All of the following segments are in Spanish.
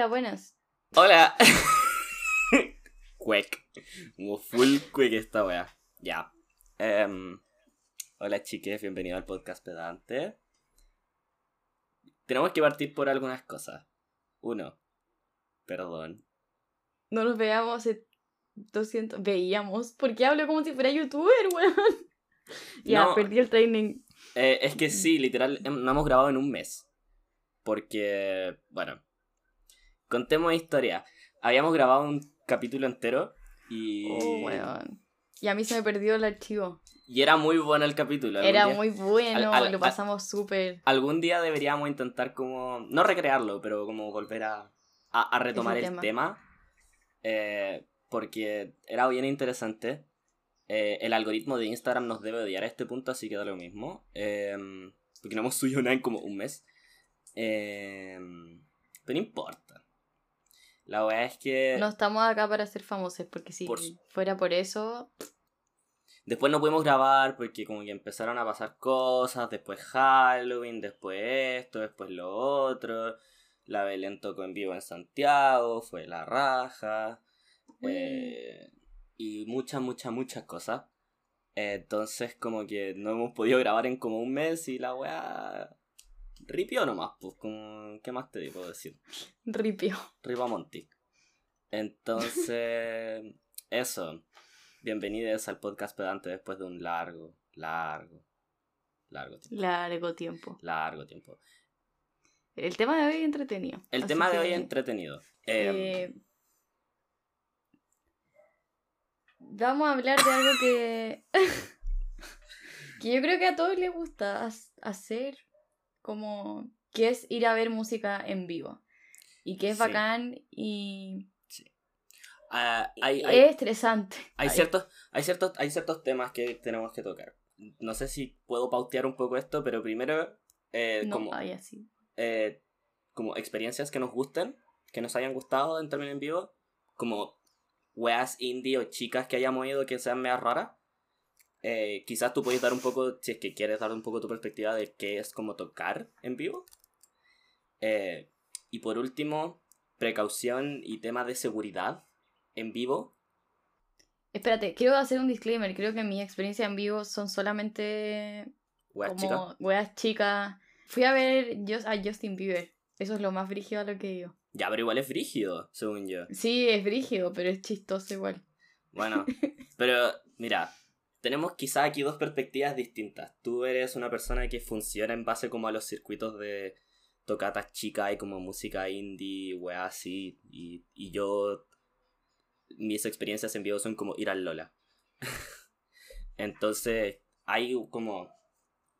Hola, buenas. Hola. Cuec. Como full cuec esta wea. Ya. Em, hola chiques, bienvenido al podcast pedante. Tenemos que partir por algunas cosas. Uno. Perdón. No nos veamos hace 200... Veíamos. ¿Por qué hablo como si fuera youtuber, weón? ya, No. perdí el training. Eh, es que sí, literal, em- no hemos grabado en un mes. Porque, bueno, contemos historia. Habíamos grabado un capítulo entero y, Oh, weón. Y a mí se me perdió el archivo. y era muy bueno el capítulo. Era día- muy bueno, al- al- lo pasamos súper. Algún día deberíamos intentar como, no recrearlo, pero como volver a, a, a retomar el tema. tema. eh, porque era bien interesante. Eh, el algoritmo de Instagram nos debe odiar a este punto, así que da lo mismo. Eh, porque no hemos subido nada en como un mes. Eh, pero no importa. La verdad es que No estamos acá para ser famosos, porque si Por fuera por eso, después no pudimos grabar porque como que empezaron a pasar cosas. Después Halloween, después esto, después lo otro. La Belén tocó en vivo en Santiago, fue la raja. eh, y muchas, muchas, muchas cosas. Eh, entonces como que no hemos podido grabar en como un mes y la weá... Ripió nomás, pues, como, ¿qué más te puedo decir? ripio. Ripa Monty. Entonces, eso. Bienvenidos al podcast pedante después de un largo, largo, largo tiempo. Largo tiempo. Largo tiempo. El tema de hoy es entretenido. El tema de hoy entretenido. Eh, eh, vamos a hablar de algo que. que yo creo que a todos les gusta hacer. Como. que es ir a ver música en vivo. Y que es Sí. bacán y. ah, hay, hay, es estresante. hay Ay, ciertos, hay, ciertos, hay ciertos temas que tenemos que tocar. No sé si puedo pautear un poco esto, pero primero, eh, No, como, ay, así. eh, como experiencias que nos gusten, que nos hayan gustado en términos en vivo, como weas indie o chicas que hayamos ido que sean medio raras. Eh, quizás tú puedes dar un poco, si es que quieres dar un poco tu perspectiva de qué es como tocar en vivo. Eh, y por último, precaución y temas de seguridad en vivo. Espérate, quiero hacer un disclaimer. Creo que mi experiencia en vivo son solamente Weas chicas. weas chicas. Fui a ver a Justin Bieber. Eso es lo más brígido a lo que digo. Ya, pero igual es frígido, según yo. Sí, es brígido, pero es chistoso igual. Bueno, pero mira, tenemos quizá aquí dos perspectivas distintas. Tú eres una persona que funciona en base como a los circuitos de tocatas chicas y como música indie, weá así. Y, y yo, mis experiencias en vivo son como ir al Lola. Entonces, hay como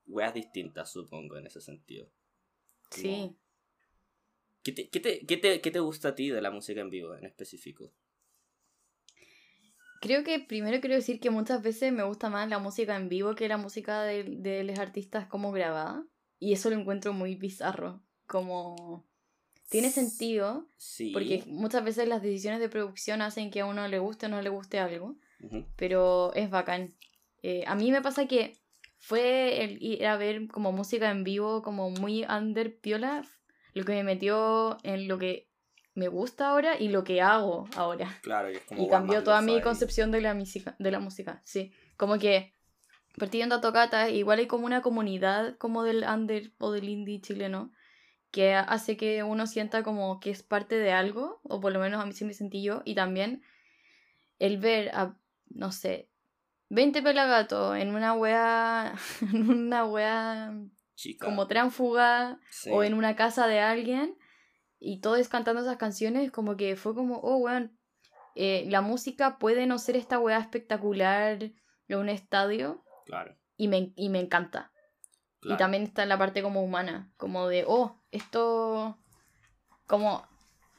weas distintas, supongo, en ese sentido. Sí. ¿Qué te, qué te, qué te, qué te gusta a ti de la música en vivo en específico? Creo que primero quiero decir que muchas veces me gusta más la música en vivo que la música de, de los artistas como grabada. Y eso lo encuentro muy bizarro. Como... Tiene sentido, Sí. porque muchas veces las decisiones de producción hacen que a uno le guste o no le guste algo. Ujú. pero es bacán. Eh, a mí me pasa que fue el ir a ver como música en vivo, como muy under piola, lo que me metió en lo que me gusta ahora y lo que hago ahora. Claro, y es como Y cambió toda mi concepción de la música, de la música, sí. Como que partiendo a tocatas, igual hay como una comunidad como del under o del indie chileno que hace que uno sienta como que es parte de algo, o por lo menos a mí sí me sentí yo, y también el ver a, no sé, 20 pelagatos en una wea, en una wea Chica. como tránfuga Sí. o en una casa de alguien y todos cantando esas canciones, como que fue como, oh, weón, eh, la música puede no ser esta weá espectacular en un estadio Claro. y me, y me encanta. claro. Y también está la parte como humana, como de, oh, esto, como,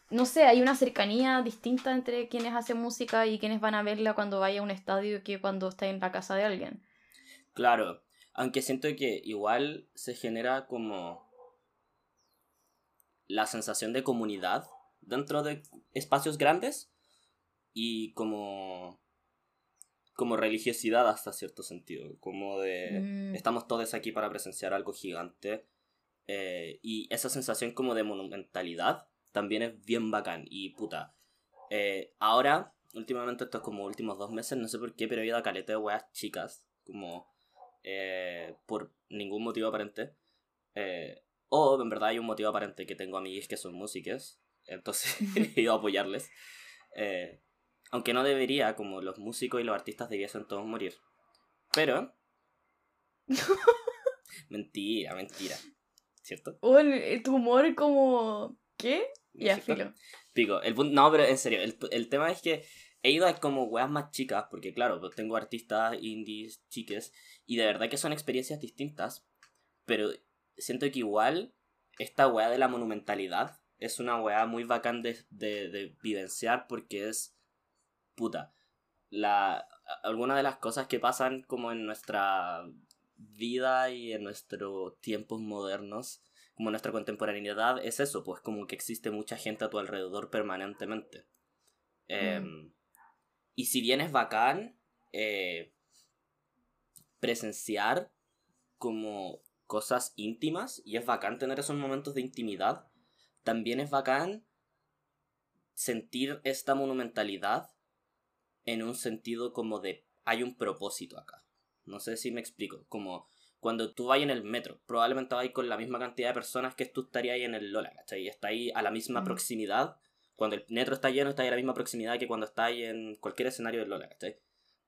no sé, hay una cercanía distinta entre quienes hacen música y quienes van a verla cuando vaya a un estadio que cuando está en la casa de alguien. Claro. Aunque siento que igual se genera como la sensación de comunidad dentro de espacios grandes y como como religiosidad hasta cierto sentido, como de Mm. estamos todos aquí para presenciar algo gigante eh, y esa sensación como de monumentalidad también es bien bacán. Y puta, eh, ahora, últimamente, estos como últimos dos meses, no sé por qué, pero he ido a caleta de weas chicas, como eh, por ningún motivo aparente. Eh, o en verdad hay un motivo aparente que tengo amigos que son músicos, entonces he ido a apoyarles. Eh, aunque no debería, como los músicos y los artistas debiesen todos morir. Pero... mentira, mentira. ¿Cierto? tu humor como... ¿Qué? Ya, filo. Pico, el no, pero en serio, el, el tema es que he ido a como weas más chicas, porque claro, pues tengo artistas indies, chiques, y de verdad que son experiencias distintas, pero siento que igual esta wea de la monumentalidad es una wea muy bacán de, de, de vivenciar porque es puta. La, algunas de las cosas que pasan como en nuestra vida y en nuestros tiempos modernos, como en nuestra contemporaneidad, es eso, pues como que existe mucha gente a tu alrededor permanentemente. Eh, y si bien es bacán eh, presenciar como cosas íntimas y es bacán tener esos momentos de intimidad, también es bacán sentir esta monumentalidad en un sentido como de hay un propósito acá. No sé si me explico. Como cuando tú vas en el metro, probablemente vas con la misma cantidad de personas que tú estarías ahí en el Lola, ¿cachai? Y está ahí a la misma proximidad cuando el metro está lleno, está ahí a la misma proximidad que cuando está ahí en cualquier escenario del Lola, ¿cachai?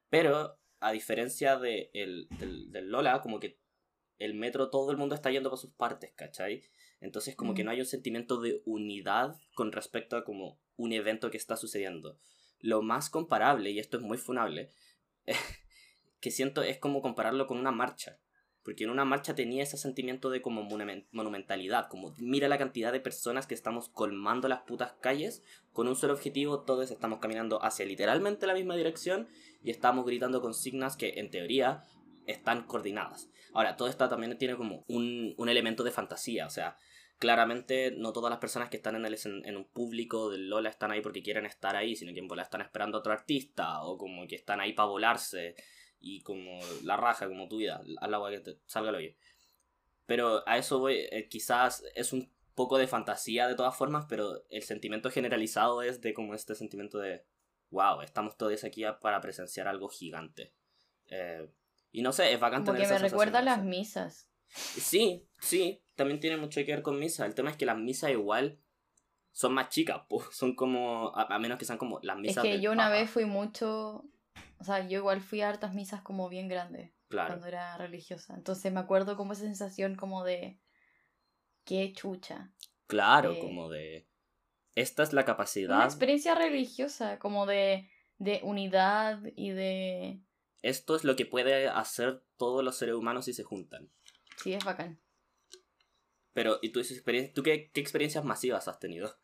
Pero, a diferencia de el, del, Lola, como que el metro todo el mundo está yendo por sus partes, ¿cachai? Entonces, como que no hay un sentimiento de unidad con respecto a como un evento que está sucediendo. Lo más comparable, y esto es muy funable, que siento es como compararlo con una marcha. Porque en una marcha tenía ese sentimiento de como monumentalidad, como mira la cantidad de personas que estamos colmando las putas calles con un solo objetivo, todos estamos caminando hacia literalmente la misma dirección y estamos gritando consignas que en teoría están coordinadas. Ahora, todo esto también tiene como un, un elemento de fantasía, o sea, claramente no todas las personas que están en, el, en, un público del Lola están ahí porque quieren estar ahí, sino que en están esperando a otro artista o como que están ahí para volarse y como la raja, como tu vida, al agua que te salga lo bien. Pero a eso voy, eh, quizás es un poco de fantasía de todas formas, pero el sentimiento generalizado es de como este sentimiento de, wow, estamos todos aquí para presenciar algo gigante. Eh, y no sé, es bacán como que me recuerda a las misas. Sí, sí, también tiene mucho que ver con misa. El tema es que las misas igual son más chicas, pues, son como, a, menos que sean como las misas. Es que yo una vez fui mucho o sea, yo igual fui a hartas misas como bien grandes. Cuando era religiosa. Entonces me acuerdo como esa sensación como de. Qué chucha. Claro, como de. Esta es la capacidad. Una experiencia religiosa, como de, de unidad y de. Esto es lo que puede hacer todos los seres humanos si se juntan. Sí, es bacán. Pero, ¿y tú, ¿tú qué, qué experiencias masivas has tenido?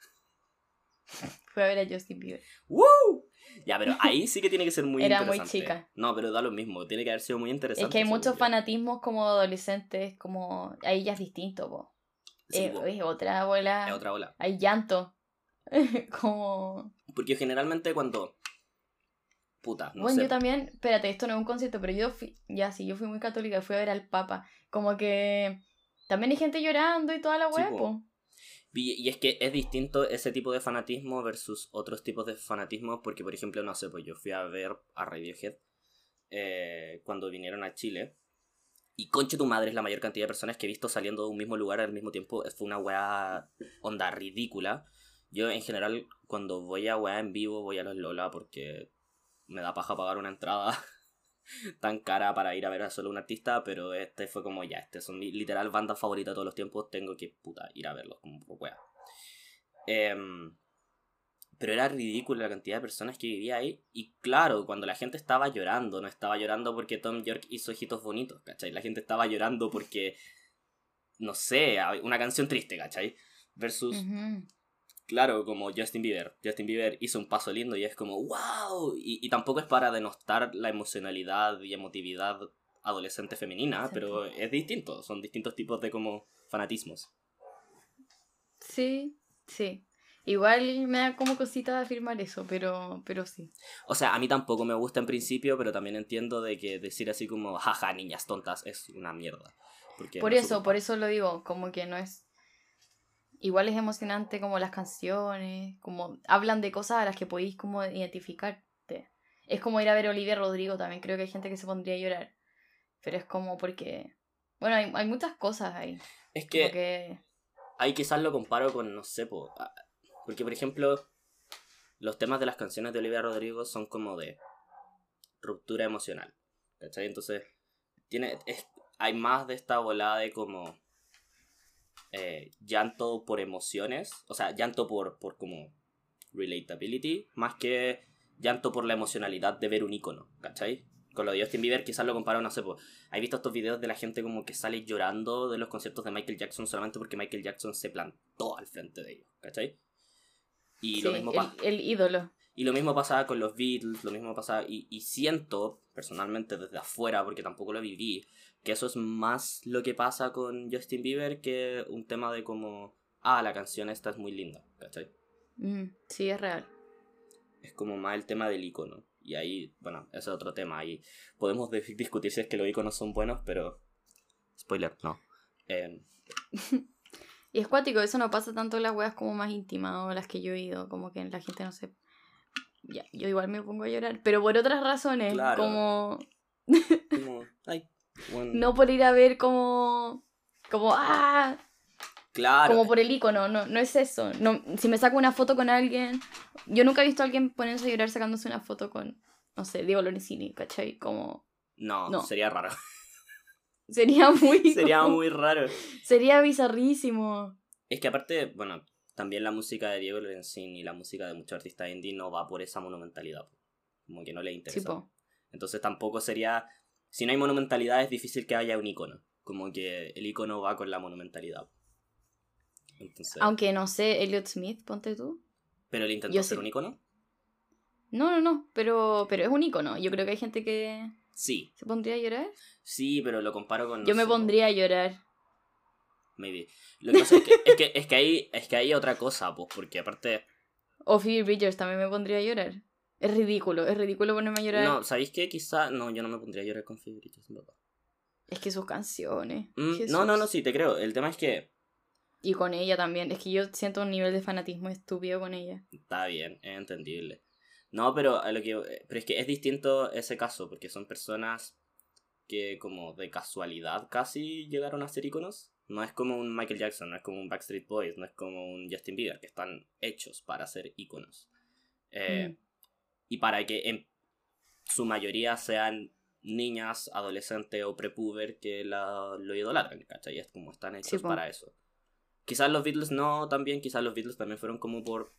Fui a ver a Justin Bieber. ¡Woo! Ya, pero ahí sí que tiene que ser muy Era muy chica. No, pero da lo mismo, tiene que haber sido muy interesante. Es que hay muchos fanatismos como adolescentes, como ahí ya es distinto, po. es, otra bola. Es otra bola. Hay llanto. como... Porque generalmente cuando... Puta, no bueno, yo también, espérate, esto no es un concierto, pero yo fui, ya sí, yo fui muy católica, fui a ver al Papa. Como que también hay gente llorando y toda la hueá, po. Y, es que es distinto ese tipo de fanatismo versus otros tipos de fanatismo, porque por ejemplo, no sé, pues yo fui a ver a Radiohead eh, cuando vinieron a Chile. Y conche tu madre es la mayor cantidad de personas que he visto saliendo de un mismo lugar al mismo tiempo. Fue una weá onda ridícula. Yo en general cuando voy a weá en vivo voy a los Lola porque me da paja pagar una entrada tan cara para ir a ver a solo un artista, pero este fue como ya, este son mi literal banda favorita de todos los tiempos, tengo que puta ir a verlos como wea. Em, pero era ridícula la cantidad de personas que vivía ahí. Y claro, cuando la gente estaba llorando, no estaba llorando porque Tom York hizo ojitos bonitos, ¿cachai? La gente estaba llorando porque, no sé, una canción triste, ¿cachai? Versus claro, como Justin Bieber. Justin Bieber hizo un paso lindo y es como, wow. Y, tampoco es para denostar la emocionalidad y emotividad adolescente femenina, pero es distinto. Son distintos tipos de como fanatismos. Sí, sí. Igual me da como cosita de afirmar eso, pero, pero sí. O sea, a mí tampoco me gusta en principio, pero también entiendo de que decir así como, jaja, niñas tontas, es una mierda. por eso, por eso lo digo, como que no es igual es emocionante como las canciones, como hablan de cosas a las que podéis como identificarte. Es como ir a ver a Olivia Rodrigo también, creo que hay gente que se pondría a llorar. Pero es como porque... Bueno, hay, hay muchas cosas ahí. Es que, que... ahí quizás lo comparo con, no sé, po, porque por ejemplo, los temas de las canciones de Olivia Rodrigo son como de ruptura emocional. ¿Cachai? Entonces, tiene, es- hay más de esta volada de como eh, llanto por emociones, o sea, llanto por, por como relatability, más que llanto por la emocionalidad de ver un icono, ¿cachai? Con lo de Justin Bieber quizás lo comparo, no sé, pues, ¿hay visto estos videos de la gente como que sale llorando de los conciertos de Michael Jackson solamente porque Michael Jackson se plantó al frente de ellos, ¿cachai? Y, lo mismo el, pa- el ídolo. y lo mismo pasaba con los Beatles, lo mismo pasaba, y, y siento, personalmente desde afuera, porque tampoco lo viví, que eso es más lo que pasa con Justin Bieber que un tema de como, ah, la canción esta es muy linda, ¿cachai? Mm, sí, es real. Es como más el tema del icono. Y ahí, bueno, ese es otro tema. Ahí podemos de- discutir si es que los iconos son buenos, pero... Spoiler, no. Eh, Y es cuático, eso no pasa tanto en las weas como más íntimas o las que yo he ido, como que la gente no se... Ya, yo igual me pongo a llorar, pero por otras razones, Claro. como... como, ay, bueno, No por ir a ver como... Como, ah, claro. como por el icono, no, no es eso. No, si me saco una foto con alguien, yo nunca he visto a alguien ponerse a llorar sacándose una foto con, no sé, Diego Lorenzini, ¿cachai? Como, No, no. sería raro. sería muy... sería muy raro. Sería bizarrísimo. Es que aparte, bueno, también la música de Diego Lorenzini y la música de muchos artistas indie no va por esa monumentalidad. Como que no le interesa. Sí. Entonces tampoco sería... Si no hay monumentalidad es difícil que haya un icono. Como que el icono va con la monumentalidad. Entonces... Aunque no sé, Elliot Smith, ponte tú. ¿Pero él intentó yo ser sí. un icono? No, no, no, pero, pero es un icono. Yo creo que hay gente que Sí. se pondría a llorar. Sí, pero lo comparo con... no Yo me sé, pondría a llorar. Maybe. Lo que pasa es que, es que, es que es que hay otra cosa, pues, porque aparte... O Phoebe Bridgers también me pondría a llorar. Es ridículo, es ridículo ponerme a llorar. No, ¿sabéis qué? Quizá... No, yo no me pondría a llorar con figuritas, en verdad. Es que sus canciones. Mm, no, no, no, sí, te creo. El tema es que... Y con ella también. Es que yo siento un nivel de fanatismo estúpido con ella. Está bien, es entendible. No, pero a lo que pero es que es distinto ese caso porque son personas que como de casualidad casi llegaron a ser iconos. No es como un Michael Jackson, no es como un Backstreet Boys, no es como un Justin Bieber, que están hechos para ser iconos. Eh, Mm. Y para que en su mayoría sean niñas, adolescentes o prepuber que la, lo idolatran, ¿cachai? Es como están hechos para eso. Quizás los Beatles no también, quizás los Beatles también fueron como por...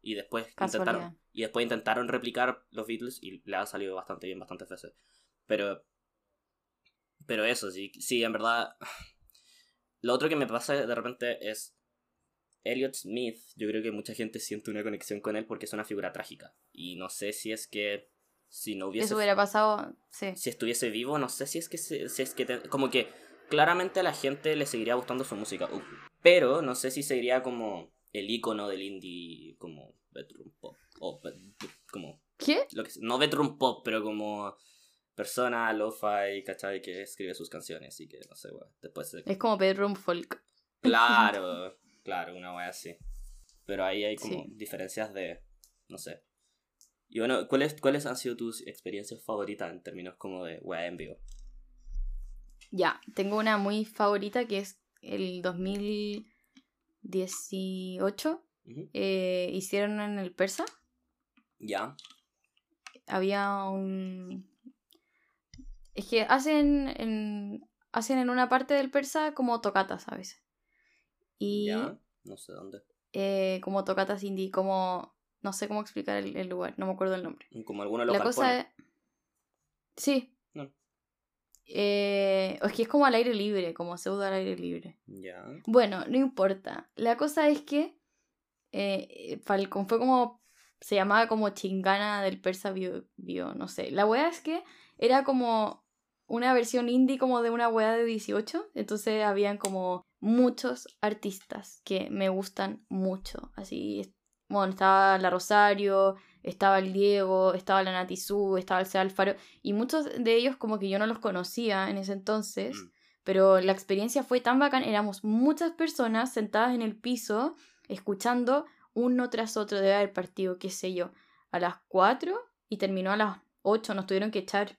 Y después Casualidad. intentaron, y después intentaron replicar los Beatles y le ha salido bastante bien bastantes veces. Pero... Pero eso, sí, sí, en verdad... Lo otro que me pasa de repente es... Elliot Smith, yo creo que mucha gente siente una conexión con él porque es una figura trágica. Y no sé si es que... Si no hubiese Eso hubiera pasado, sí. si estuviese vivo, no sé si es que si es que te- como que claramente a la gente le seguiría gustando su música, uh, pero no sé si sería como el icono del indie como bedroom pop o como ¿Qué? lo que no bedroom pop, pero como persona lo-fi, ¿cachai? que escribe sus canciones y que no sé, weón, después se- Es como bedroom folk. claro, claro, una wea así. Pero ahí hay como Sí. diferencias de no sé. Y bueno, ¿cuáles, ¿cuáles han sido tus experiencias favoritas en términos como de wea en vivo? Ya, tengo una muy favorita que es el 2018. Ujú. eh, hicieron en el persa. Ya. Había un. Es que hacen en. Hacen en una parte del persa como tocatas a veces. Y Ya. No sé dónde. eh, como tocatas indie, como. No sé cómo explicar el, el lugar, no me acuerdo el nombre. Como de los La cosa es. Sí. No. Eh, es que es como al aire libre, como pseudo al aire libre. Ya. Bueno, no importa. La cosa es que eh, Falcon fue como. Se llamaba como chingana del persa bio, bio, no sé. La wea es que era como una versión indie como de una wea de 18. Entonces habían como muchos artistas que me gustan mucho. Así, bueno, estaba la Rosario, estaba el Diego, estaba la Nati Su, estaba el C. Alfaro. Y muchos de ellos como que yo no los conocía en ese entonces Mm. Pero la experiencia fue tan bacán, éramos muchas personas sentadas en el piso, escuchando uno tras otro de haber partido, qué sé yo, a las 4 y terminó a las 8, nos tuvieron que echar.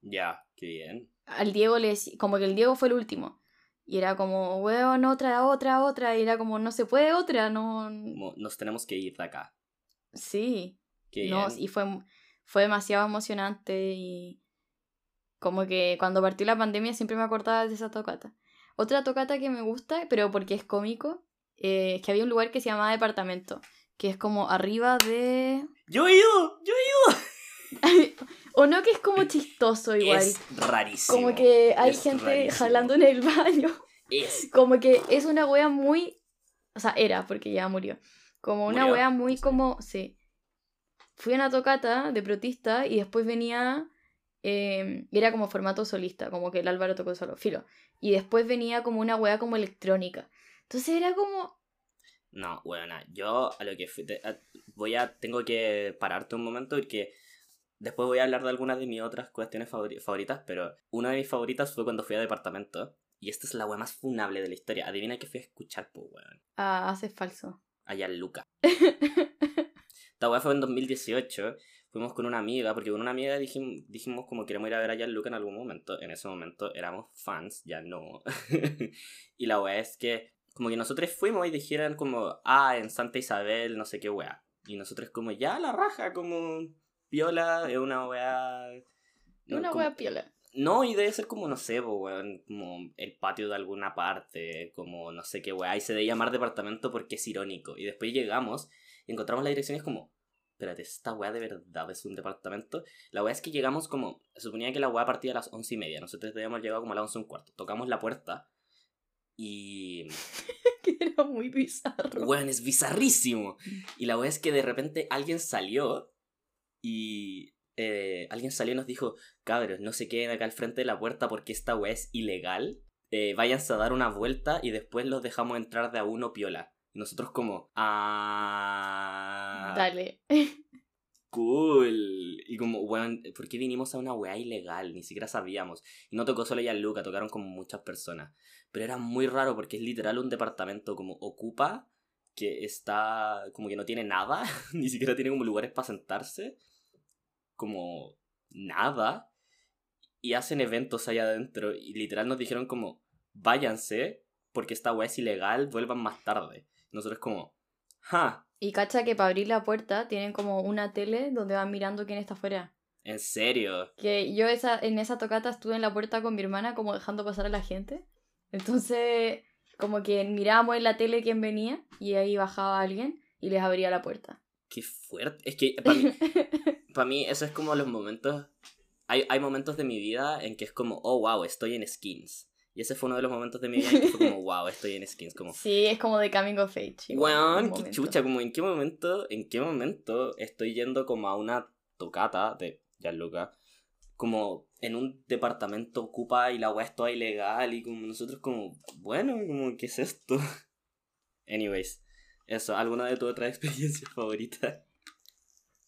Ya, qué bien. Al Diego le como que el Diego fue el último. Y era como, weón, otra, otra, otra. Y era como, no se puede otra, no. Nos tenemos que ir de acá. Sí. Qué no, y fue, fue demasiado emocionante y como que cuando partió la pandemia siempre me acordaba de esa tocata. Otra tocata que me gusta, pero porque es cómico, eh, es que había un lugar que se llamaba Departamento, que es como arriba de... Yo he ido, yo he ido. o no que es como chistoso igual. Es rarísimo. Como que hay gente jalando en el baño. Es. Como que es una wea muy... O sea, era, porque ya murió. Como una wea muy como... Sí. Fui a una tocata de protista y después venía... Eh, era como formato solista, como que el Álvaro tocó solo, filo. Y después venía como una wea como electrónica. Entonces era como... No, bueno, yo a lo que fui, voy a, tengo que pararte un momento porque después voy a hablar de algunas de mis otras cuestiones favoritas, pero una de mis favoritas fue cuando fui a departamento y esta es la wea más funable de la historia. Adivina qué fui a escuchar, pues, weón. Ah, hace falso. Allá en Luca. Esta wea fue en 2018 fuimos con una amiga, porque con una amiga dijimos, dijimos como queremos ir a ver a Luca en algún momento. En ese momento éramos fans, ya no. y la wea es que como que nosotros fuimos y dijeron como, ah, en Santa Isabel, no sé qué wea. Y nosotros como, ya la raja, como, piola, es una wea... una wea piola. No, y debe ser como, no sé, weón, como el patio de alguna parte, como no sé qué wea. Y se debe llamar departamento porque es irónico. Y después llegamos y encontramos la dirección y es como, espérate, ¿esta wea de verdad es un departamento? La wea es que llegamos como, se suponía que la wea partía a las once y media. Nosotros debíamos llegado como a las once y un cuarto. Tocamos la puerta y... que era muy bizarro. Weón, es bizarrísimo. Y la wea es que de repente alguien salió y... Eh, alguien salió y nos dijo, cabros, no se queden acá al frente de la puerta porque esta wea es ilegal. Eh, váyanse a dar una vuelta y después los dejamos entrar de a uno piola. Y nosotros como, ah... Dale. Cool. Y como, bueno, ¿por qué vinimos a una weá ilegal? Ni siquiera sabíamos. Y no tocó solo ella Luca, tocaron como muchas personas. Pero era muy raro porque es literal un departamento como ocupa, que está como que no tiene nada, ni siquiera tiene como lugares para sentarse, como nada, y hacen eventos allá adentro y literal nos dijeron como, váyanse porque esta weá es ilegal, vuelvan más tarde. Nosotros como, ja. Y cacha que para abrir la puerta tienen como una tele donde van mirando quién está afuera. ¿En serio? Que yo esa, en esa tocata estuve en la puerta con mi hermana como dejando pasar a la gente. Entonces, como que mirábamos en la tele quién venía y ahí bajaba alguien y les abría la puerta. Qué fuerte. Es que para mí, para mí eso es como los momentos... Hay, hay momentos de mi vida en que es como, oh, wow, estoy en skins. Y ese fue uno de los momentos de mi vida en que fue como, wow, estoy en skins. Como, sí, es como de coming of age. Weón, qué chucha, como en qué momento, en qué momento estoy yendo como a una tocata de Gianluca como en un departamento ocupa y la weá es toda ilegal y como nosotros como, bueno, como, ¿qué es esto? Anyways, eso, ¿alguna de tus otras experiencias favoritas?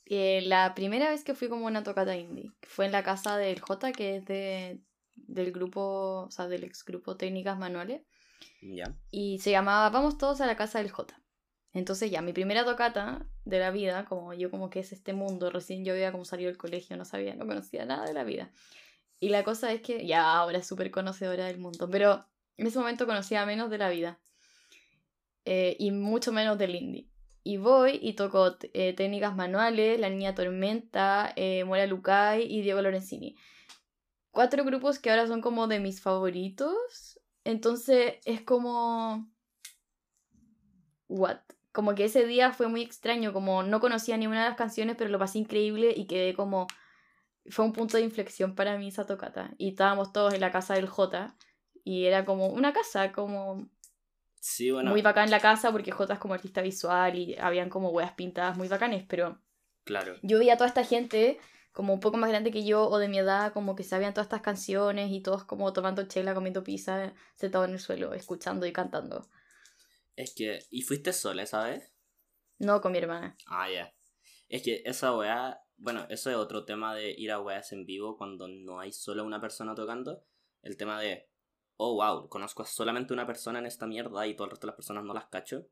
Eh, la primera vez que fui como una tocata indie fue en la casa del J, que es de, del grupo, o sea, del ex grupo Técnicas Manuales. Ya. Y se llamaba Vamos todos a la casa del J. Entonces ya, mi primera tocata de la vida, como yo como que es este mundo, recién yo había como salido del colegio, no sabía, no conocía nada de la vida. Y la cosa es que ya ahora es súper conocedora del mundo, pero en ese momento conocía menos de la vida. Eh, y mucho menos del indie. Y voy y toco eh, técnicas manuales, La Niña Tormenta, eh, Mora Lucay y Diego Lorenzini. Cuatro grupos que ahora son como de mis favoritos. Entonces es como... What? como que ese día fue muy extraño, como no conocía ni una de las canciones, pero lo pasé increíble y quedé como... Fue un punto de inflexión para mí esa tocata. Y estábamos todos en la casa del J. Y era como una casa, como... Sí, bueno. Muy bacán la casa porque J es como artista visual y habían como weas pintadas muy bacanes, pero... Claro. Yo vi a toda esta gente como un poco más grande que yo o de mi edad, como que sabían todas estas canciones y todos como tomando chela, comiendo pizza, sentados en el suelo, escuchando y cantando. Es que. ¿Y fuiste sola esa vez? No, con mi hermana. Ah, ya. Es que esa weá. Bueno, eso es otro tema de ir a weas en vivo cuando no hay solo una persona tocando. El tema de. Oh, wow, conozco a solamente una persona en esta mierda y todo el resto de las personas no las cacho.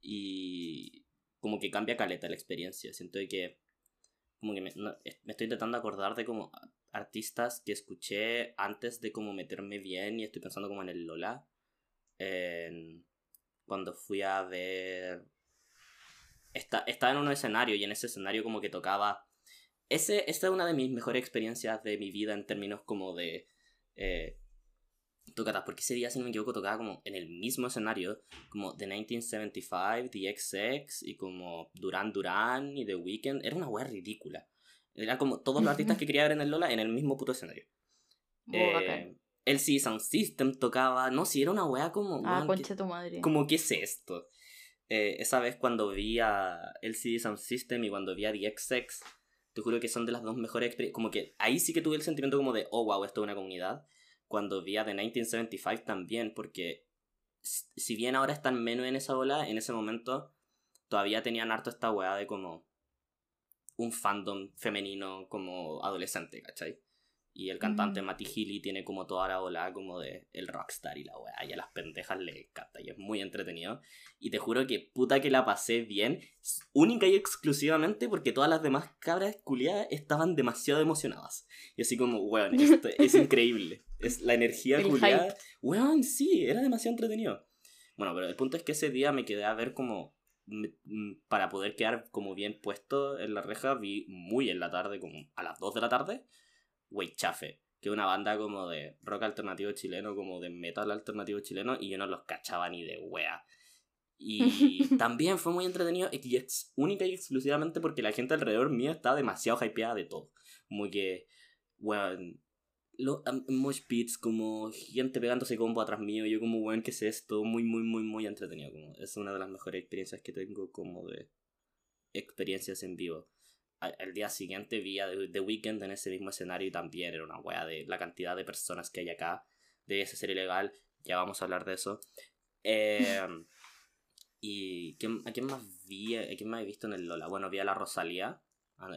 Y como que cambia caleta la experiencia. Siento que como que me, me estoy intentando acordar de como artistas que escuché antes de como meterme bien y estoy pensando como en el Lola. cuando fui a ver... estaba en un escenario y en ese escenario como que tocaba... Ese, esta es una de mis mejores experiencias de mi vida en términos como de... Eh, porque ese día, si no me equivoco, tocaba como en el mismo escenario, como The 1975, The XX y como Duran Duran y The Weeknd. Era una wea ridícula. Era como todos los artistas que quería ver en el Lola en el mismo puto escenario. Oh, eh, el C Sound System tocaba, no, si era una wea como... Ah, concha tu madre. Como, ¿qué es esto? Eh, esa vez cuando vi a LCD Sound System y cuando vi a The XX, te juro que son de las dos mejores experiencias. Como que ahí sí que tuve el sentimiento como de, oh, wow, esto es una comunidad. Cuando vi a The 1975 también, porque si bien ahora están menos en esa bola, en ese momento todavía tenían harto esta weá de como un fandom femenino como adolescente, ¿cachai? Y el cantante mm. Matty Healy tiene como toda la ola como de el rockstar y la weá, y a las pendejas le encanta y es muy entretenido. Y te juro que puta que la pasé bien, única y exclusivamente porque todas las demás cabras culiadas estaban demasiado emocionadas. Y así como, weón, esto es increíble. Es la energía culiada. Weón, sí, era demasiado entretenido. Bueno, pero el punto es que ese día me quedé a ver como Mm, para poder quedar como bien puesto en la reja, vi muy en la tarde, como a las 2 de la tarde, Weichafe, que es una banda como de rock alternativo chileno, como de metal alternativo chileno, y yo no los cachaba ni de wea. Y también fue muy entretenido, y es única y exclusivamente porque la gente alrededor mío estaba demasiado hypeada de todo. Como que, weón, los mosh pits, como gente pegándose combo atrás mío, yo como, weón, ¿qué es esto? Muy, muy, muy, muy entretenido, como, es una de las mejores experiencias que tengo como de experiencias en vivo. Al, día siguiente vi a The, Weeknd en ese mismo escenario y también era una wea de la cantidad de personas que hay acá. Debe ser ilegal, ya vamos a hablar de eso. Em, ¿Y a quién más vi? ¿A quién más he visto en el Lola? Bueno, vi a la Rosalía.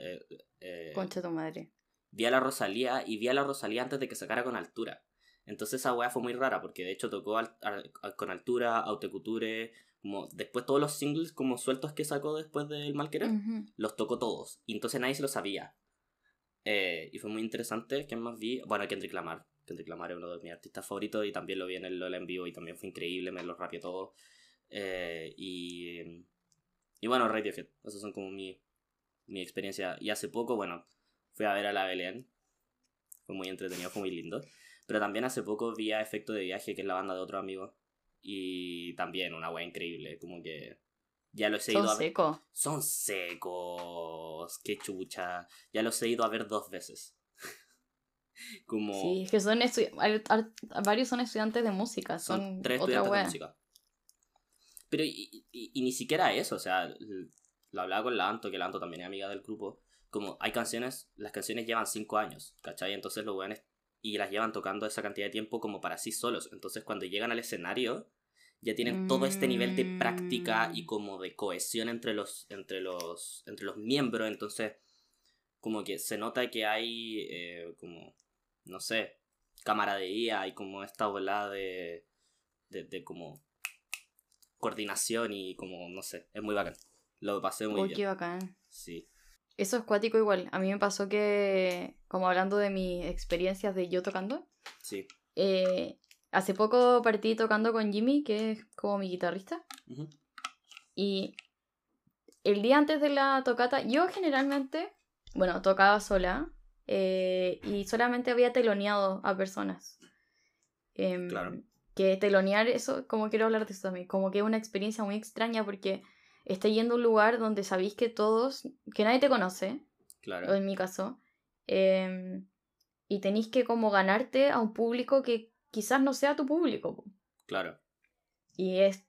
Eh, eh, Concha tu madre vi a la Rosalía y vi a la Rosalía antes de que sacara con altura. Entonces esa weá fue muy rara porque de hecho tocó con altura, Autecuture, como después todos los singles como sueltos que sacó después del Malquerer, los tocó todos. Y entonces nadie se lo sabía. Eh, y fue muy interesante. ¿Quién más vi? Bueno, Kendrick Lamar. Kendrick Lamar es uno de mis artistas favoritos y también lo vi en el LOL en vivo y también fue increíble, me lo rapió todo. Eh, y, y bueno, Radiohead. Esas son como mi, mi experiencia. Y hace poco, bueno, fui a ver a la Belén. Fue muy entretenido, fue muy lindo. Pero también hace poco vi a Efecto de Viaje, que es la banda de otro amigo. Y también una wea increíble, como que ya los he ido Son secos. Son secos. Qué chucha. Ya los he ido a ver dos veces. como... Sí, es que son varios son estudiantes de música. Son, tres estudiantes de música. Pero y, y, ni siquiera eso, o sea, lo hablaba con Lanto, que Lanto también es amiga del grupo como hay canciones, las canciones llevan cinco años, ¿cachai? Entonces los weones y las llevan tocando esa cantidad de tiempo como para sí solos. Entonces cuando llegan al escenario ya tienen todo este nivel de práctica y mm. como de cohesión entre los, entre los, entre los miembros. Entonces como que se nota que hay eh, como, no sé, camaradería y como esta ola de, de, de como coordinación y como, no sé, es muy bacán. Lo pasé muy bien. qué bacán. Sí. Eso es cuático igual. A mí me pasó que, como hablando de mis experiencias de yo tocando, sí. Eh, hace poco partí tocando con Jimmy, que es como mi guitarrista. Y el día antes de la tocata, yo generalmente, bueno, tocaba sola eh, y solamente había teloneado a personas. Em, claro. Que telonear, eso, como quiero hablar de eso también, como que es una experiencia muy extraña porque está yendo a un lugar donde sabéis que todos, que nadie te conoce, claro. en mi caso, em, y tenéis que como ganarte a un público que quizás no sea tu público. Claro. Y es,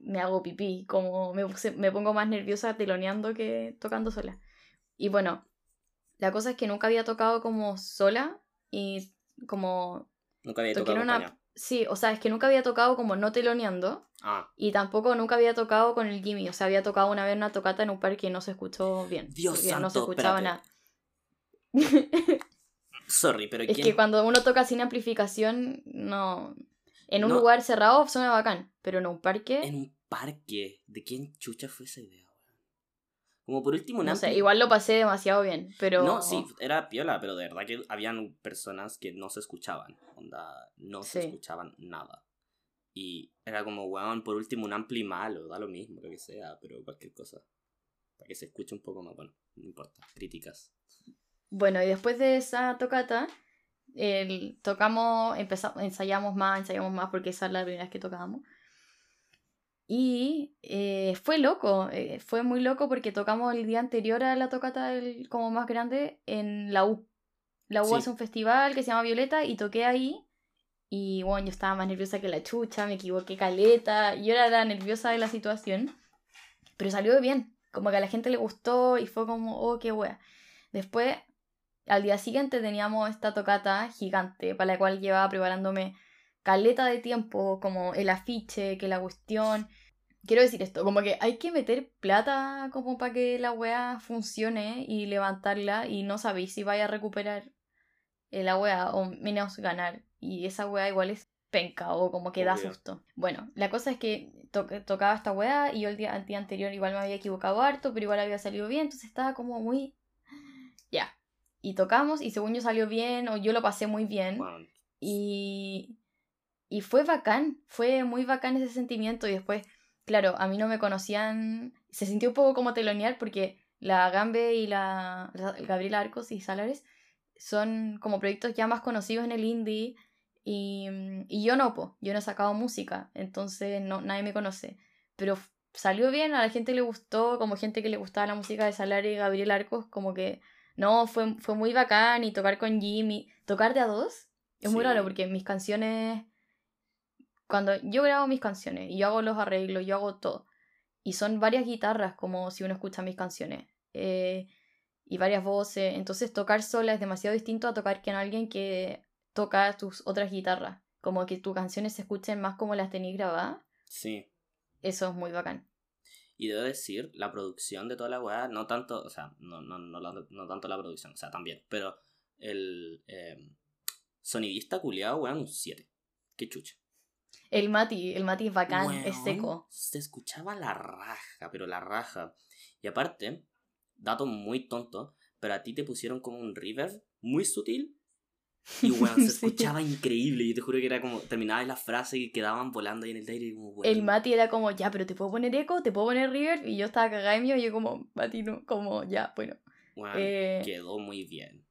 me hago pipí, como me, me pongo más nerviosa teloneando que tocando sola. Y bueno, la cosa es que nunca había tocado como sola y como... Nunca había tocado una... Sí, o sea, es que nunca había tocado como no teloneando. Ah. Y tampoco nunca había tocado con el Gimme. O sea, había tocado una vez una tocata en un parque y no se escuchó bien. Dios santo, no se escuchaba nada. sorry, pero Es ¿quién- que cuando uno toca sin amplificación, no. En un No. lugar cerrado suena bacán, pero en un parque, en un parque, ¿de quién chucha fue esa idea? Como por último, un no sé, igual lo pasé demasiado bien, pero... No, sí, era piola, pero de verdad que habían personas que no se escuchaban. Onda, no se Sí. escuchaban nada. Y era como, weón, por último un ampli malo, da lo mismo, lo que sea, pero cualquier cosa. Para que se escuche un poco más, bueno, no importa, críticas. Bueno, y después de esa tocata, el, tocamos, empezamos, ensayamos más, ensayamos más, porque esa es la primera vez que tocábamos. Y eh, fue loco, eh, fue muy loco porque tocamos el día anterior a la tocata del- como más grande en la U. La U Sí. hace un festival que se llama Violeta y toqué ahí. Y bueno, yo estaba más nerviosa que la chucha, me equivoqué caleta. Yo era la nerviosa de la situación. Pero salió bien. Como que a la gente le gustó y fue como, oh, qué wea. Después, al día siguiente teníamos esta tocata gigante para la cual llevaba preparándome caleta de tiempo, como el afiche, que la cuestión. Quiero decir esto, como que hay que meter plata como para que la wea funcione y levantarla y no sabéis si vaya a recuperar la wea o menos ganar. Y esa wea igual es penca o como que da Obvio. susto. Bueno, la cosa es que to- tocaba esta wea y yo el día, el día anterior igual me había equivocado harto, pero igual había salido bien, entonces estaba como muy... Ya. Y tocamos y según yo salió bien o yo lo pasé muy bien. Bueno, Y, y fue bacán, fue muy bacán ese sentimiento. Y después, claro, a mí no me conocían. Se sintió un poco como telonear porque la Gambe y la, la- Gabriela Arcos y Salares son como proyectos ya más conocidos en el indie. Y, y yo no, po, yo no he sacado música, entonces no, nadie me conoce. Pero salió bien, a la gente le gustó, como gente que le gustaba la música de Salares y Gabriel Arcos, como que no, fue, fue muy bacán y tocar con Jimmy. Tocar de a dos es muy Sí. raro porque mis canciones. Cuando yo grabo mis canciones y yo hago los arreglos, yo hago todo. Y son varias guitarras, como si uno escucha mis canciones. eh, y varias voces. Entonces tocar sola es demasiado distinto a tocar con alguien que toca tus otras guitarras. Como que tus canciones se escuchen más como las tenéis grabadas. sí. Eso es muy bacán. Y debo decir, la producción de toda la weá, no tanto, o sea, no, no, no, no tanto la producción, o sea, también, pero el eh, sonidista culiado, weón, un 7. Qué chucha. El Mati, el Mati es bacán, es seco. Se escuchaba la raja, pero la raja. Y aparte, dato muy tonto, pero a ti te pusieron como un reverb muy sutil. Y weón, se Sí. escuchaba increíble. Yo te juro que era como, terminaba la frase y quedaban volando ahí en el aire. Y como, weón, El Mati era como, ya, pero te puedo poner eco, te puedo poner reverb. Y yo estaba cagada mío y yo como, Mati, no, como, ya, bueno. weón, Eh, quedó muy bien.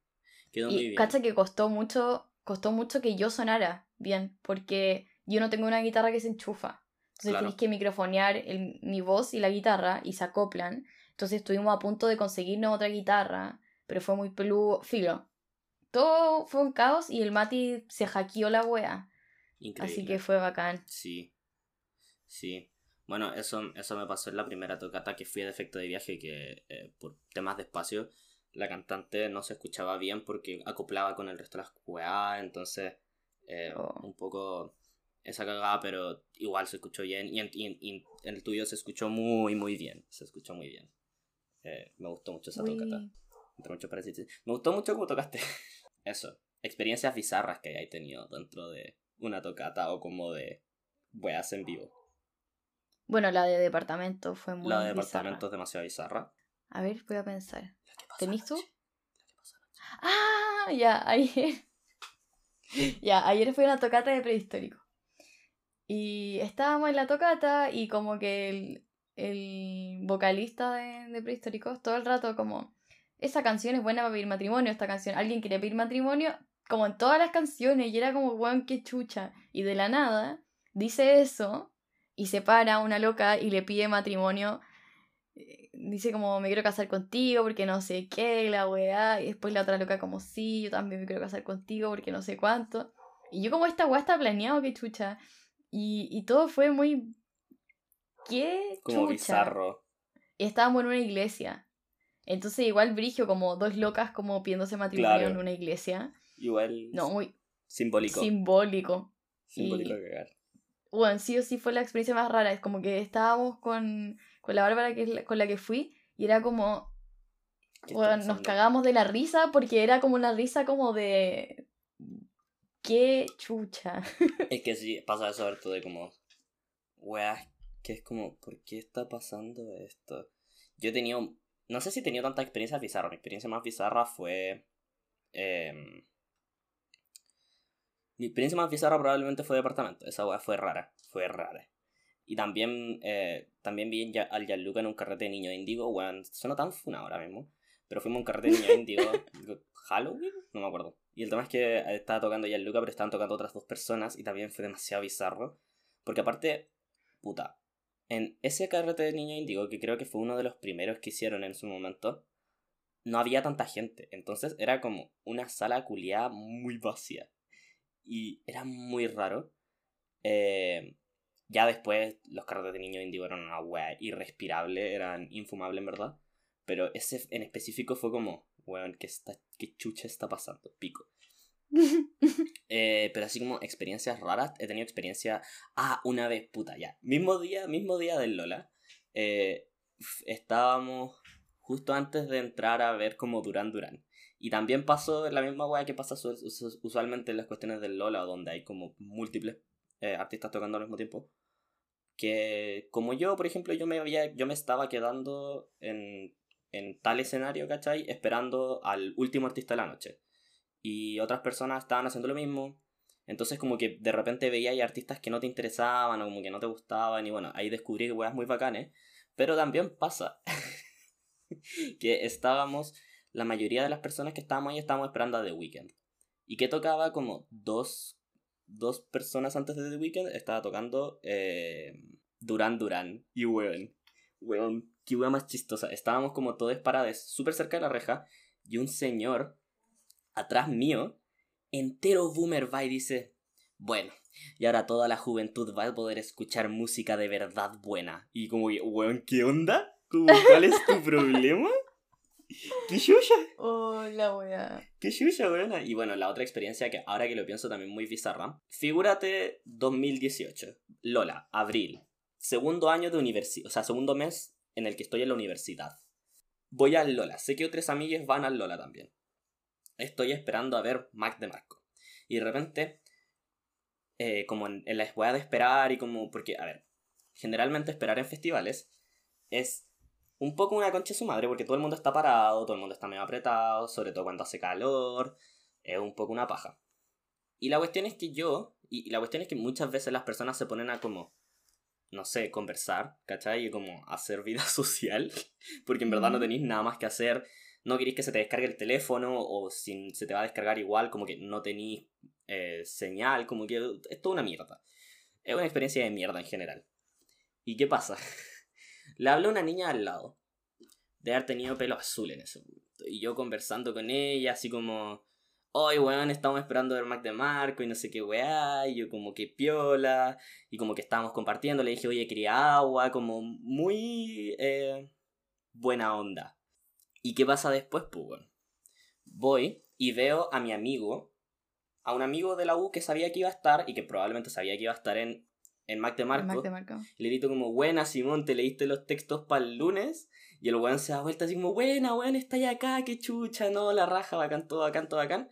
Quedó muy Y bien. cacha que costó mucho, costó mucho que yo sonara bien, porque yo no tengo una guitarra que se enchufa. Entonces Claro. tenéis que microfonear el- mi voz y la guitarra y se acoplan. Entonces estuvimos a punto de conseguirnos otra guitarra, pero fue muy peludo. Filo. Todo fue un caos y el Mati se hackeó la wea. Increíble. Así que fue bacán. Sí. Sí. Bueno, eso, eso me pasó en la primera tocata que fui de efecto de viaje que eh, por temas de espacio la cantante no se escuchaba bien porque acoplaba con el resto de las weas, entonces eh, Oh. un poco esa cagada, pero igual se escuchó bien y en, y en- y en el tuyo se escuchó muy muy bien, se escuchó muy bien. Eh, me gustó mucho esa Uy. tocata. Entre muchos paréntesis. Me gustó mucho cómo tocaste. Eso. Experiencias bizarras que hayáis tenido dentro de una tocata o como de weas en vivo. Bueno, la de departamento fue muy La de bizarra. departamento es demasiado bizarra. A ver, voy a pensar. ¿Tenís tú? Ah, ya, ayer. ya, ayer fue una tocata de prehistórico. Y estábamos en la tocata y como que el, el vocalista de, prehistóricos todo el rato como, esa canción es buena para pedir matrimonio, esta canción, alguien quiere pedir matrimonio, como en todas las canciones, y era como, weón, qué chucha. Y de la nada, dice eso, y se para una loca y le pide matrimonio eh, dice como me quiero casar contigo porque no sé qué, la weá, y después la otra loca como sí, yo también me quiero casar contigo porque no sé cuánto. Y yo como esta weá está planeado, qué chucha. Y, y todo fue muy... ¿Qué? Como chucha? bizarro. Y estábamos en una iglesia. Entonces igual brigio como dos locas como pidiéndose matrimonio Claro. en una iglesia. Igual No, muy simbólico. simbólico. simbólico y- de cagar. Bueno, sí o sí fue la experiencia más rara. Es como que estábamos con, con la Bárbara, que es la- con la que fui, y era como. ¿Qué está Bueno, nos cagamos de la risa porque era como una risa como de... ¡Qué chucha! Es que sí, pasa eso harto de como, weá, que es como, ¿por qué está pasando esto? Yo he tenido, no sé si he tenido tanta experiencia bizarra, mi experiencia más bizarra fue... em, mi experiencia más bizarra probablemente fue departamento, esa weá fue rara, fue rara. Y también, eh, también vi ya- al Gianluca en un carrete de niño índigo, weón, suena tan funa ahora mismo, pero fuimos a un carrete de niño índigo, Halloween, no me acuerdo. Y el tema es que estaba tocando Gianluca, pero estaban tocando otras dos personas y también fue demasiado bizarro. Porque aparte, puta, en ese carrete de niño índigo, que creo que fue uno de los primeros que hicieron en su momento, no había tanta gente. Entonces era como una sala culiada muy vacía. Y era muy raro. Eh, ya después los carretes de niño índigo eran una wea irrespirable, eran infumables en verdad. Pero ese en específico fue como, weón, ¿qué, está, qué chucha está pasando? Pico. Eh, pero así como experiencias raras, he tenido experiencia. Ah, una vez, puta, ya. Mismo día, mismo día del Lola. eh, estábamos justo antes de entrar a ver como Durán Durán. Y también pasó la misma weá que pasa su- us- usualmente en las cuestiones del Lola, donde hay como múltiples eh, artistas tocando al mismo tiempo. Que como yo, por ejemplo, yo me había, yo me estaba quedando en, en tal escenario, ¿cachai? Esperando al último artista de la noche y otras personas estaban haciendo lo mismo. Entonces como que de repente veía artistas que no te interesaban o como que no te gustaban y bueno, ahí descubrí weas muy bacanes. Pero también pasa que estábamos, la mayoría de las personas que estábamos ahí estábamos esperando a The Weeknd. Y que tocaba como dos, dos personas antes de The Weeknd, estaba tocando eh, Duran Duran. Y weón, weón, qué wea más chistosa. Estábamos como todos parados súper cerca de la reja y un señor atrás mío, entero boomer va y dice, bueno, y ahora toda la juventud va a poder escuchar música de verdad buena. Y como, weón, ¿qué onda? Como, ¿Cuál es tu problema? ¿Qué chucha? Oh, la. ¿Qué chucha, weón? Y bueno, la otra experiencia que ahora que lo pienso también muy bizarra. Figúrate 2018, Lola, abril, segundo año de universidad, o sea, segundo mes en el que estoy en la universidad. Voy al Lola, sé que otras amigas van al Lola también estoy esperando a ver Mac de Marco. Y de repente, eh, como en, en la escuela de esperar y como, porque, a ver, generalmente esperar en festivales es un poco una concha de su madre porque todo el mundo está parado, todo el mundo está medio apretado, sobre todo cuando hace calor, es un poco una paja. Y la cuestión es que yo, y, y la cuestión es que muchas veces las personas se ponen a como, no sé, conversar, ¿cachai? Y como hacer vida social, porque en verdad no tenéis nada más que hacer no queréis que se te descargue el teléfono o si se te va a descargar igual, como que no tenéis eh, señal, como que es toda una mierda. Es una experiencia de mierda en general. ¿Y qué pasa? Le habló una niña al lado, de haber tenido pelo azul en ese momento, y yo conversando con ella, así como, hoy weón, estamos esperando ver Mac de Marco y no sé qué weá, y yo como que piola, y como que estábamos compartiendo, le dije, oye, quería agua, como muy eh, buena onda. ¿Y qué pasa después? Pues voy y veo a mi amigo, a un amigo de la U que sabía que iba a estar y que probablemente sabía que iba a estar en, en Mac de Marco. Mac de Marco. Y le grito como, buena Simón, te leíste los textos para el lunes. Y el weón se da vuelta así como, buena, weón, está ya acá, qué chucha, no, la raja, bacán, todo bacán, todo bacán.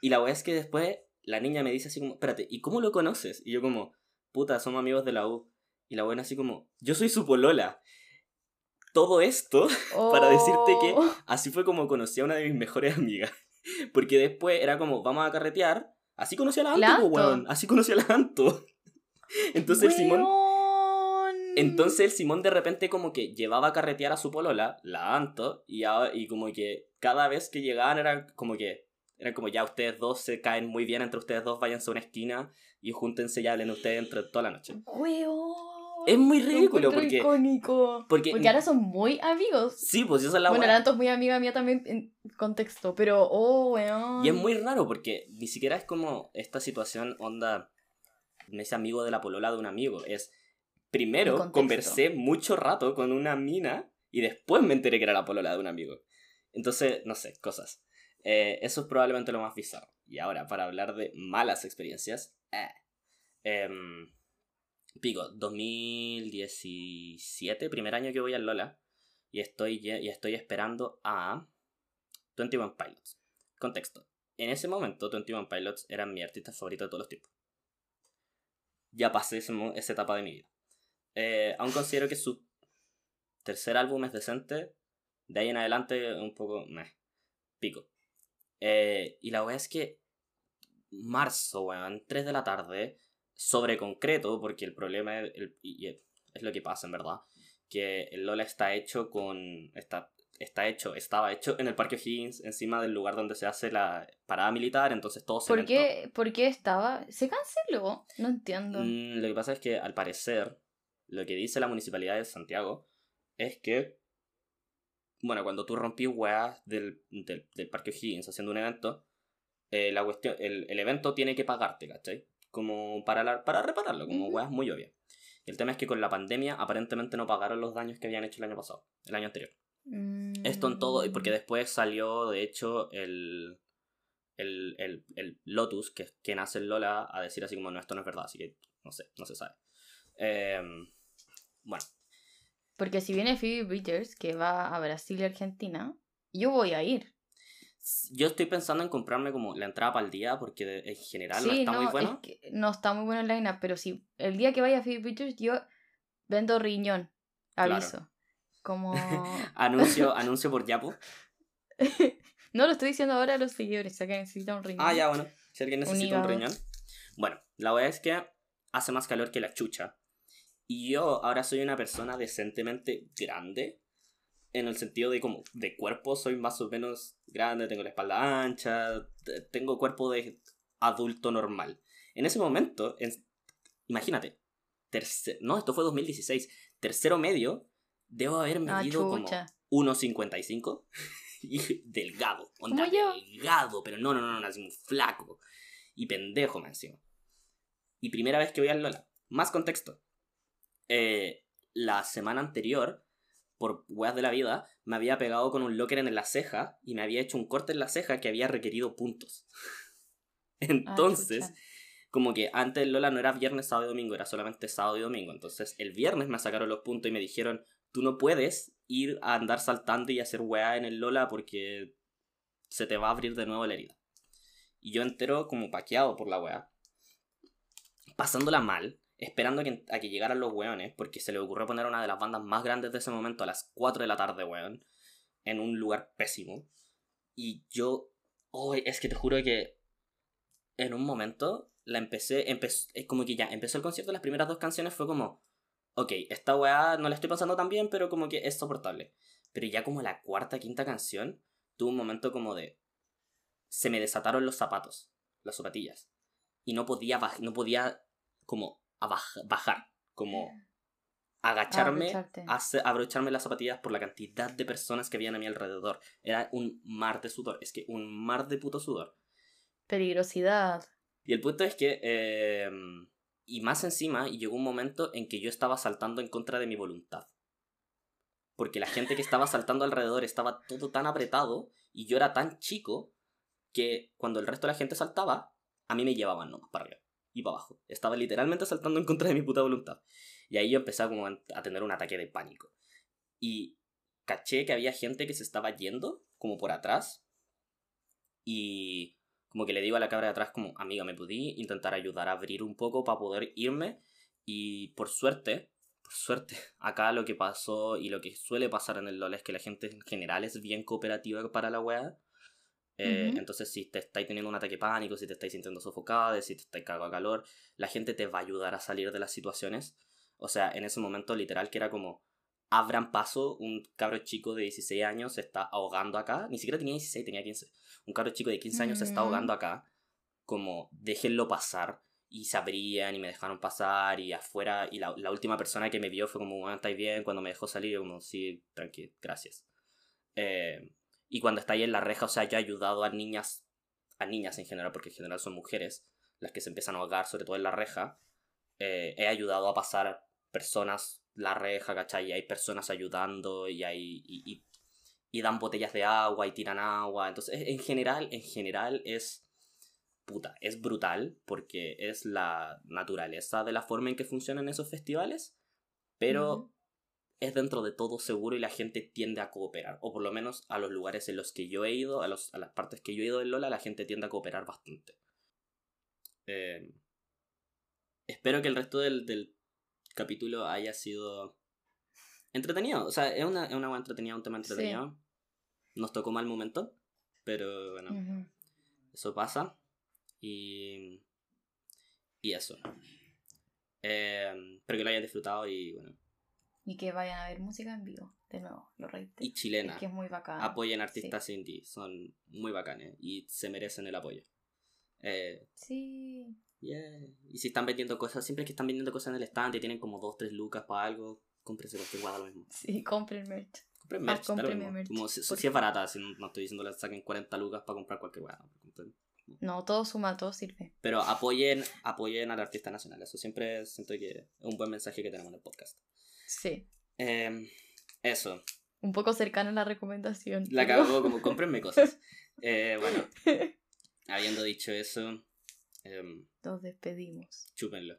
Y la weá es que después la niña me dice así como, espérate, ¿y cómo lo conoces? Y yo como, puta, somos amigos de la U. Y la buena así como, yo soy su polola. Todo esto Para decirte que- Oh. Así fue como conocí a una de mis mejores amigas. Porque después era como, vamos a carretear. Así conocí a la Anto, ¿La po, Anto? weón. Así conocí a la Anto. Entonces el Simón. Entonces el Simón de repente como que llevaba a carretear a su polola, la Anto, y, a- y como que cada vez que llegaban era como que. Era como ya ustedes dos se caen muy bien entre ustedes dos, váyanse a una esquina y júntense y hablen ustedes entre toda la noche. Weón. Es muy Lo ridículo porque- icónico. porque- Porque ahora son muy amigos. Sí, pues esa es la bueno, weá. Aranto es muy amiga mía también en contexto, pero oh, weón. Y es muy raro porque ni siquiera es como esta situación onda, me hice amigo de la polola de un amigo. Es, primero conversé mucho rato con una mina y después me enteré que era la polola de un amigo. Entonces, no sé, cosas. Eh, eso es probablemente lo más bizarro. Y ahora, para hablar de malas experiencias, eh, em, pico, 2017, primer año que voy al Lola. y estoy, y estoy esperando a 21 Pilots. Contexto. En ese momento, 21 Pilots eran mi artista favorito de todos los tiempos. Ya pasé esa etapa de mi vida. Eh, aún considero que su tercer álbum es decente. De ahí en adelante, un poco. Meh, pico. Eh, y la weá es que. Marzo, weón, 3 de la tarde. Sobre concreto, porque el problema es, es lo que pasa en verdad. Que el Lola está hecho con. Está, está hecho, estaba hecho en el Parque O'Higgins, encima del lugar donde se hace la parada militar, entonces todo se ¿Por qué, ¿Por qué estaba? ¿Se canceló? No entiendo. Mm, lo que pasa es que al parecer, lo que dice la municipalidad de Santiago es que, bueno, cuando tú rompí weas del, del, Parque O'Higgins haciendo un evento, eh, la cuestión, el, el, evento tiene que pagarte, ¿cachai? Como para, para repararlo, como weas muy obvias. Y el tema es que con la pandemia aparentemente no pagaron los daños que habían hecho el año pasado, el año anterior. Esto en todo, porque mm. después salió, de hecho, el, el, el, el Lotus, que es quien hace el Lola, a decir así como, no, esto no es verdad, así que no sé, no se sabe. Em, bueno. Porque si viene Phoebe Bridgers, que va a Brasil y Argentina, yo voy a ir. Yo estoy pensando en comprarme como la entrada para el día, porque en general no está muy bueno. no está muy bueno en la línea, pero si el día que vaya Phoebe Bridgers, yo vendo riñón, aviso. Como... anuncio, anuncio por Yapo. no lo estoy diciendo ahora a los seguidores, ya que necesita un riñón. Ah, ya, bueno. Si alguien necesita un, riñón. Bueno, la verdad es que hace más calor que la chucha. Y yo ahora soy una persona decentemente grande. En el sentido de como de cuerpo soy más o menos grande, tengo la espalda ancha, tengo cuerpo de adulto normal. En ese momento, imagínate, no, esto fue 2016, tercero medio, debo haber ah, medido como 1,55 y delgado. Onda, delgado, pero no, no, no, no, así un flaco. Y pendejo me encima. Y primera vez que voy al Lola. Más contexto. Eh, la semana anterior, por weas de la vida, me había pegado con un locker en la ceja y me había hecho un corte en la ceja que había requerido puntos. Ah, Entonces, como que antes el Lola no era viernes, sábado y domingo, era solamente sábado y domingo. Entonces, el viernes me sacaron los puntos y me dijeron, tú no puedes ir a andar saltando y hacer weá en el Lola porque se te va a abrir de nuevo la herida. Y yo entero como paqueado por la weá. Pasándola mal, esperando a que, a que llegaran los weones, porque se le ocurrió poner una de las bandas más grandes de ese momento a las 4 de la tarde, weón, en un lugar pésimo. Y yo, oh, es que te juro que en un momento la empecé, empecé, como que ya empezó el concierto, las primeras dos canciones fue como, ok, esta weá no la estoy pasando tan bien, pero como que es soportable. Pero ya como la cuarta, quinta canción, tuvo un momento como de... Se me desataron los zapatos, las zapatillas. Y no podía, no podía como bajar, como agacharme, abrocharme las zapatillas por la cantidad de personas que habían a mi alrededor. Era un mar de sudor, es que un mar de puto sudor. Peligrosidad. Y el punto es que eh, y más encima, llegó un momento en que yo estaba saltando en contra de mi voluntad. Porque la gente que estaba saltando alrededor estaba todo tan apretado y yo era tan chico que cuando el resto de la gente saltaba, a mí me llevaban nomás para arriba y para abajo. Estaba literalmente saltando en contra de mi puta voluntad. Y ahí yo empecé como a tener un ataque de pánico. Y caché que había gente que se estaba yendo, como por atrás. Y como que le digo a la cabra de atrás como, amiga, ¿me podí intentar ayudar a abrir un poco para poder irme? Y por suerte, por suerte, acá lo que pasó y lo que suele pasar en el LOL es que la gente en general es bien cooperativa para la wea. Eh, entonces, si te estáis teniendo un ataque pánico, si te estáis sintiendo sofocada, si te estáis cagado a calor, la gente te va a ayudar a salir de las situaciones. O sea, en ese momento literal que era como, abran paso, un cabro chico de 16 años se está ahogando acá, ni siquiera tenía 16, tenía 15, un cabro chico de 15 años se está ahogando acá, como déjenlo pasar, y se abrían y me dejaron pasar, y afuera, y la, última persona que me vio fue como, bueno, ¿estáis bien? Cuando me dejó salir, yo como, sí, tranquilo, gracias. Eh, y cuando está ahí en la reja, o sea, yo he ayudado a niñas, a niñas en general, porque en general son mujeres las que se empiezan a ahogar, sobre todo en la reja, eh, he ayudado a pasar personas la reja, ¿cachai? Y hay personas ayudando y hay... Y, dan botellas de agua y tiran agua. Entonces, en general, en general es... Puta, es brutal porque es la naturaleza de la forma en que funcionan esos festivales, pero es dentro de todo seguro y la gente tiende a cooperar. O por lo menos a los lugares en los que yo he ido, a, los, a las partes que yo he ido en Lola, la gente tiende a cooperar bastante. Eh, espero que el resto del, del capítulo haya sido entretenido. O sea, es una, es una buena entretenida, un tema entretenido. Nos tocó mal momento, pero bueno, Ujú. eso pasa. Y. Y eso. Eh, espero que lo hayan disfrutado y bueno. Y que vayan a ver música en vivo, de nuevo, lo reitero. Y chilena. Es que es muy bacán. Apoyen artistas indie, son muy bacanes y se merecen el apoyo. Eh, Sí. Yeah. Y si están vendiendo cosas, siempre que están vendiendo cosas en el stand y tienen como 2, 3 lucas para algo, cómprense cualquier guada lo mismo. Sí, compren merch. Compren Ah, merch, da lo mismo. merch, Como si, es barata, si no, no estoy diciendo le saquen 40 lucas para comprar cualquier guada. No, todo suma, todo sirve. Pero apoyen, apoyen al artista nacional. Eso siempre siento que es un buen mensaje que tenemos en el podcast. Sí. Eh, eso. Un poco cercano a la recomendación. La cago como cómprenme cosas. Eh, bueno, habiendo dicho eso, em, Nos despedimos. chúpenlo.